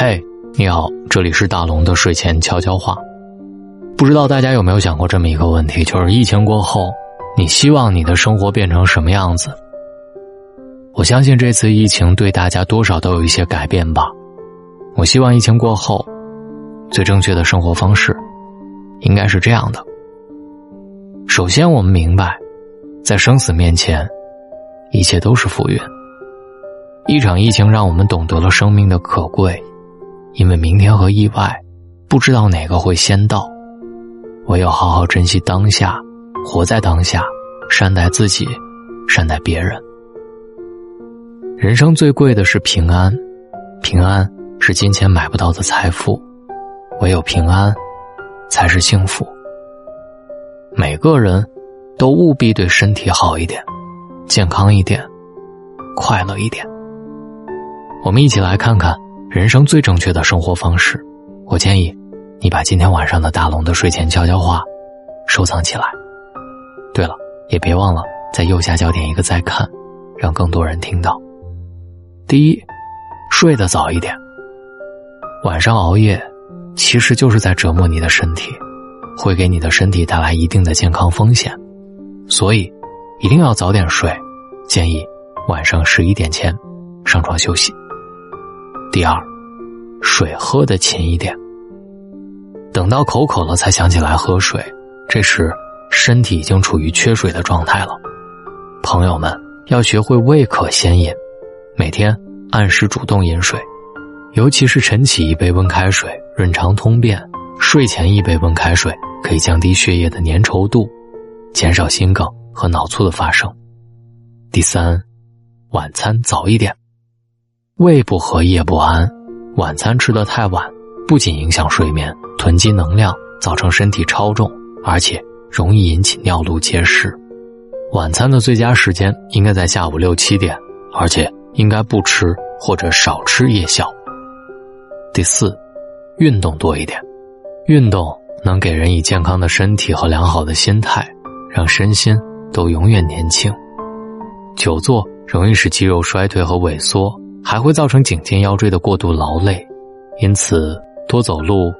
嘿，你好，这里是大龙的睡前悄悄话。不知道大家有没有想过这么一个问题，就是疫情过后，你希望你的生活变成什么样子？我相信这次疫情对大家多少都有一些改变吧。我希望疫情过后，最正确的生活方式，应该是这样的。首先，我们明白，在生死面前，一切都是浮云。一场疫情让我们懂得了生命的可贵，因为明天和意外，不知道哪个会先到。唯有好好珍惜当下，活在当下，善待自己，善待别人。人生最贵的是平安，平安是金钱买不到的财富，唯有平安，才是幸福。每个人，都务必对身体好一点，健康一点，快乐一点。我们一起来看看人生最正确的生活方式。我建议，你把今天晚上的大龙的睡前悄悄话收藏起来。对了，也别忘了在右下角点一个再看，让更多人听到。第一，睡得早一点。晚上熬夜，其实就是在折磨你的身体。会给你的身体带来一定的健康风险，所以一定要早点睡。建议晚上十一点前上床休息。第二，水喝的勤一点。等到口渴了才想起来喝水，这时身体已经处于缺水的状态了。朋友们要学会未渴先饮，每天按时主动饮水，尤其是晨起一杯温开水，润肠通便；睡前一杯温开水。可以降低血液的粘稠度，减少心梗和脑卒的发生。第三，晚餐早一点。胃不和夜不安，晚餐吃得太晚，不仅影响睡眠、囤积能量，造成身体超重，而且容易引起尿路结石。晚餐的最佳时间应该在下午六七点，而且应该不吃或者少吃夜宵。第四，运动多一点，运动。能给人以健康的身体和良好的心态，让身心都永远年轻。久坐容易使肌肉衰退和萎缩，还会造成颈肩腰椎的过度劳累，因此多走路、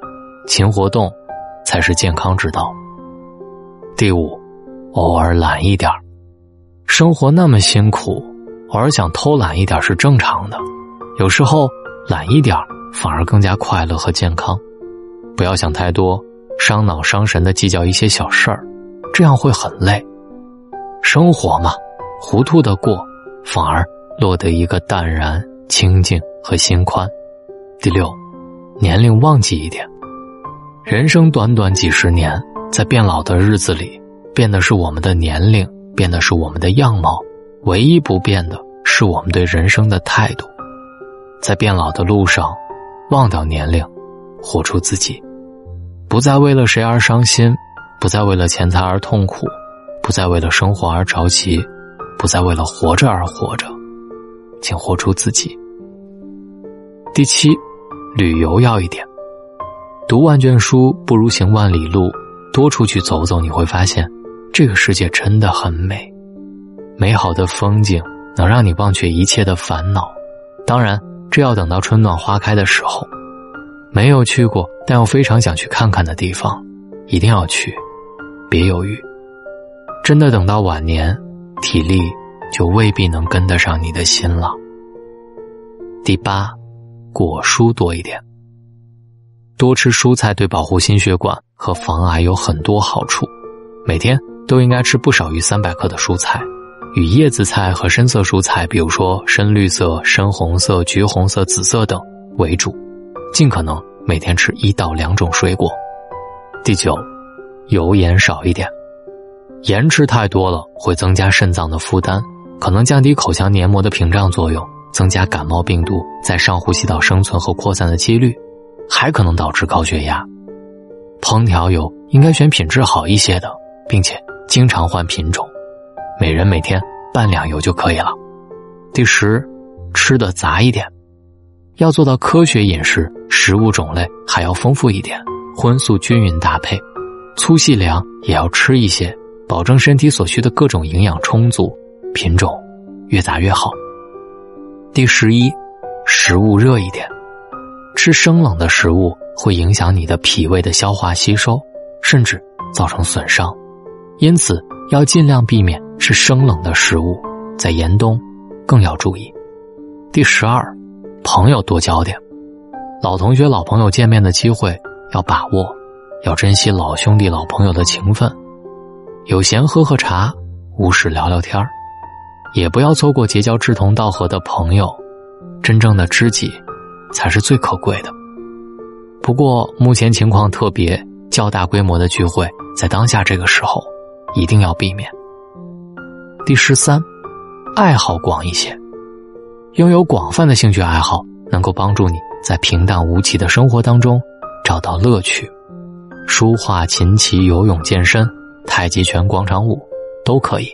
勤活动才是健康之道。第五，偶尔懒一点生活那么辛苦，偶尔想偷懒一点是正常的。有时候懒一点反而更加快乐和健康。不要想太多。伤脑伤神的计较一些小事儿，这样会很累。生活嘛，糊涂的过，反而落得一个淡然、清静和心宽。第六，年龄忘记一点。人生短短几十年，在变老的日子里，变的是我们的年龄，变的是我们的样貌，唯一不变的是我们对人生的态度。在变老的路上，忘掉年龄，活出自己。不再为了谁而伤心，不再为了钱财而痛苦，不再为了生活而着急，不再为了活着而活着，请活出自己。第七，旅游要一点，读万卷书不如行万里路，多出去走走，你会发现，这个世界真的很美，美好的风景能让你忘却一切的烦恼。当然，这要等到春暖花开的时候。没有去过，但又非常想去看看的地方，一定要去，别犹豫。真的等到晚年，体力就未必能跟得上你的心了。第八，果蔬多一点，多吃蔬菜对保护心血管和防癌有很多好处。每天都应该吃不少于三百克的蔬菜，以叶子菜和深色蔬菜，比如说深绿色、深红色、橘红色、紫色等为主。尽可能每天吃一到两种水果。第九，油盐少一点，盐吃太多了会增加肾脏的负担，可能降低口腔黏膜的屏障作用，增加感冒病毒在上呼吸道生存和扩散的几率，还可能导致高血压。烹调油应该选品质好一些的，并且经常换品种，每人每天半两油就可以了。第十，吃的杂一点。要做到科学饮食，食物种类还要丰富一点，荤素均匀搭配，粗细粮也要吃一些，保证身体所需的各种营养充足，品种越杂越好。第十一，食物热一点，吃生冷的食物会影响你的脾胃的消化吸收，甚至造成损伤，因此要尽量避免吃生冷的食物。在严冬，更要注意。第十二，朋友多交点，老同学、老朋友见面的机会要把握，要珍惜老兄弟、老朋友的情分。有闲喝喝茶，无事聊聊天儿也不要错过结交志同道合的朋友。真正的知己。才是最可贵的。不过目前情况特别，较大规模的聚会在当下这个时候一定要避免。第十三，爱好广一些，拥有广泛的兴趣爱好，能够帮助你在平淡无奇的生活当中找到乐趣。书画、琴棋、游泳、健身、太极拳、广场舞都可以，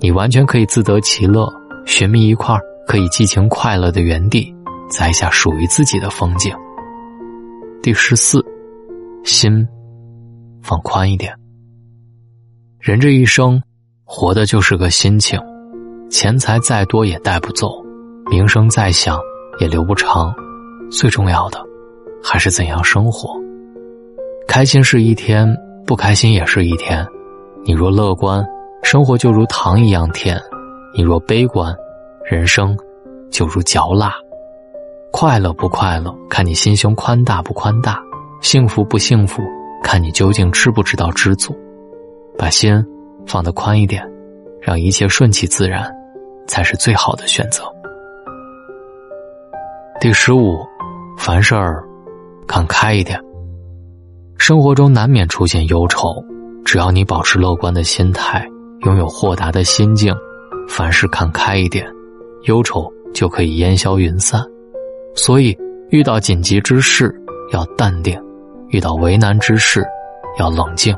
你完全可以自得其乐，寻觅一块可以激情快乐的园地。栽下属于自己的风景。第十四，心放宽一点。人这一生，活的就是个心情。钱财再多也带不走，名声再响也留不长。最重要的，还是怎样生活。开心是一天，不开心也是一天。你若乐观，生活就如糖一样甜；你若悲观，人生就如嚼蜡。快乐不快乐，看你心胸宽大不宽大；幸福不幸福，看你究竟知不知道知足。把心放得宽一点，让一切顺其自然，才是最好的选择。第十五，凡事儿看开一点。生活中难免出现忧愁，只要你保持乐观的心态，拥有豁达的心境，凡事看开一点，忧愁就可以烟消云散。所以，遇到紧急之事要淡定，遇到为难之事要冷静，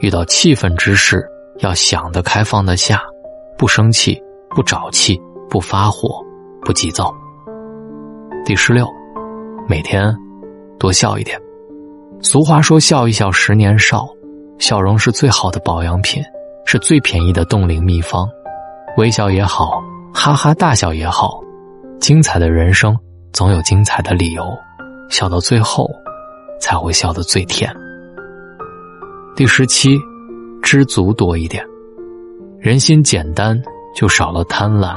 遇到气愤之事要想得开放得下，不生气，不找气，不发火，不急躁。第十六，每天多笑一点。俗话说：“笑一笑，十年少。”笑容是最好的保养品，是最便宜的冻龄秘方。微笑也好，哈哈大笑也好，精彩的人生。总有精彩的理由，笑到最后，才会笑得最甜。第十七，知足多一点。人心简单，就少了贪婪；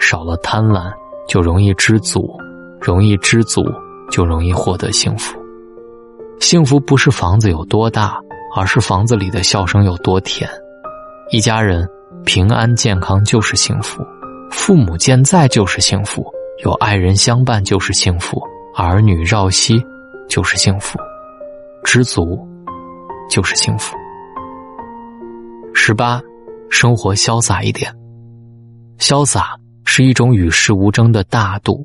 少了贪婪，就容易知足；容易知足，就容易获得幸福。幸福不是房子有多大，而是房子里的笑声有多甜。一家人平安健康就是幸福，父母健在就是幸福。有爱人相伴就是幸福，儿女绕膝就是幸福，知足就是幸福。十八，生活潇洒一点。潇洒是一种与世无争的大度，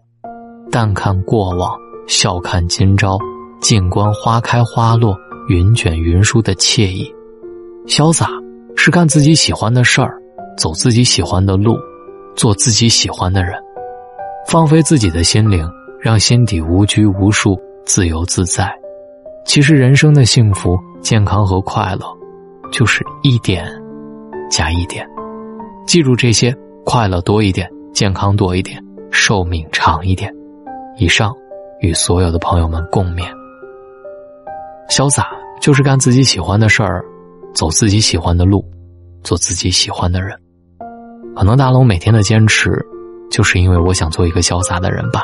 淡看过往，笑看今朝，静观花开花落，云卷云舒的惬意。潇洒是干自己喜欢的事儿，走自己喜欢的路，做自己喜欢的人。放飞自己的心灵，让心底无拘无束、自由自在。其实人生的幸福、健康和快乐，就是一点加一点。记住这些：快乐多一点，健康多一点，寿命长一点。以上与所有的朋友们共勉。潇洒就是干自己喜欢的事儿，走自己喜欢的路，做自己喜欢的人。可能大龙每天的坚持。就是因为我想做一个潇洒的人吧。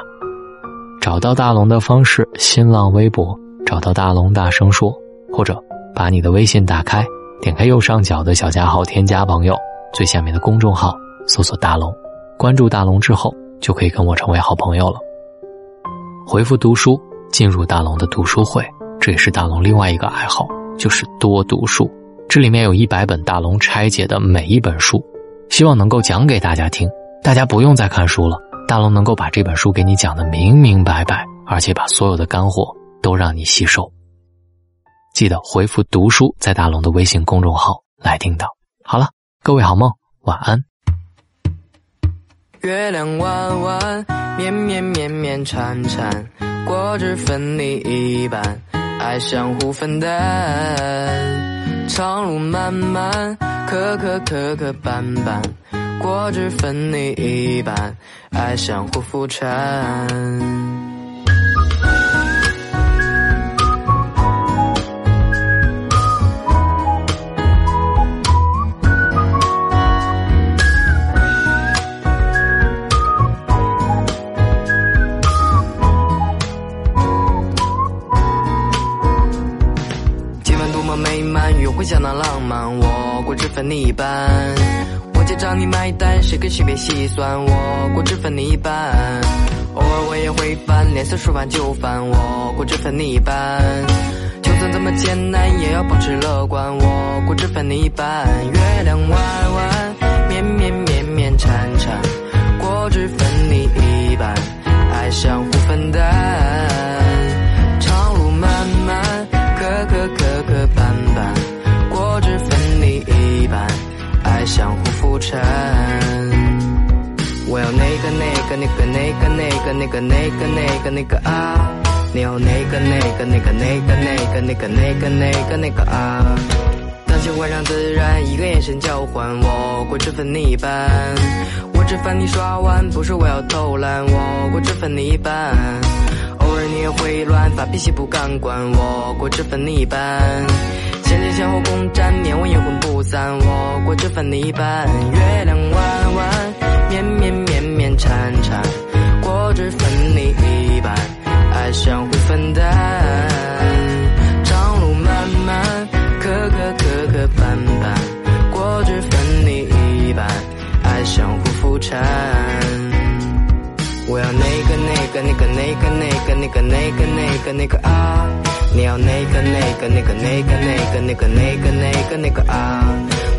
找到大龙的方式：新浪微博找到大龙，大声说，或者把你的微信打开，点开右上角的小加号，添加朋友，最下面的公众号搜索大龙，关注大龙之后就可以跟我成为好朋友了。回复读书进入大龙的读书会，这也是大龙另外一个爱好，就是多读书。这里面有一百本大龙拆解的每一本书，希望能够讲给大家听。大家不用再看书了，大龙能够把这本书给你讲的明明白白，而且把所有的干货都让你吸收。记得回复“读书”在大龙的微信公众号来听到。好了，各位好梦，晚安。月亮弯弯，绵绵绵绵缠缠，果汁分你一半，爱相互分担。长路漫漫，磕磕磕磕绊绊。果汁分你一半，爱相互扶搀。么美满约会相当浪漫我果汁分你一半我结账你买单谁跟谁别细算我果汁分你一半偶尔我也会烦脸色说完就翻我果汁分你一半就算怎么艰难也要保持乐观我果汁分你一半月亮弯弯那个那个那个那个啊！你要那个那个那个那个那个那个那个那个那个啊！当心环上自然，一个眼神交换，我果汁分你一半。我只烦你刷碗，不是我要偷懒，我果汁分你一半。偶尔你也会乱发脾气不敢管，我果汁分你一半。先前先后共占，面我阴魂不散，我果汁分你一半。月亮弯弯，绵绵绵绵缠缠，果汁分你一半，爱相互分担。长路漫漫，磕磕磕磕绊绊，果汁分你一半，爱相互扶搀。我要那个那个那个那个那个那个那个那个那个啊！你要那个那个那个那个那个那个那个那个那个啊！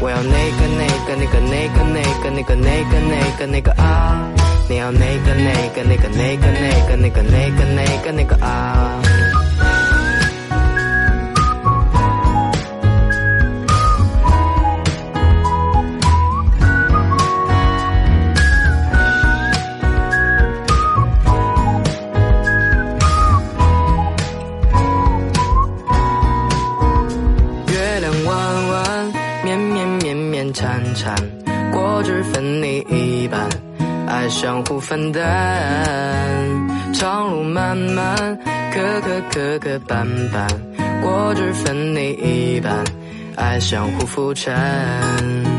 我要那个那个那个那个那个那个那个那个那个啊！你要那那个那个那个那个那个那个那个那个啊！月亮弯弯，绵绵绵绵缠缠，果汁分你一半，爱相互分担。长路漫漫，磕磕磕磕绊绊，果汁分你一半，爱相互扶搀。